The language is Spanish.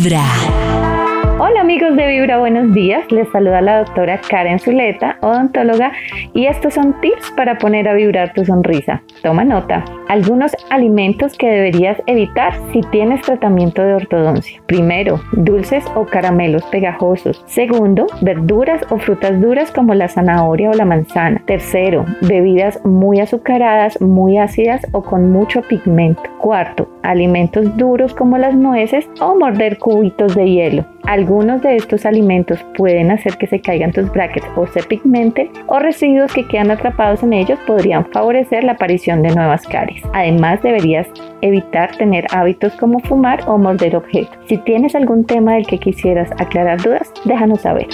Vibra. Hola amigos de Vibra, buenos días. Les saluda la doctora Karen Zuleta, odontóloga, y estos son tips para poner a vibrar tu sonrisa. Toma nota. Algunos alimentos que deberías evitar si tienes tratamiento de ortodoncia. Primero, dulces o caramelos pegajosos. Segundo, verduras o frutas duras como la zanahoria o la manzana. Tercero, bebidas muy azucaradas, muy ácidas o con mucho pigmento. Cuarto, alimentos duros como las nueces o morder cubitos de hielo. Algunos de estos alimentos pueden hacer que se caigan tus brackets o se pigmenten o residuos que quedan atrapados en ellos podrían favorecer la aparición de nuevas caries. Además, deberías evitar tener hábitos como fumar o morder objetos. Si tienes algún tema del que quisieras aclarar dudas, déjanos saber.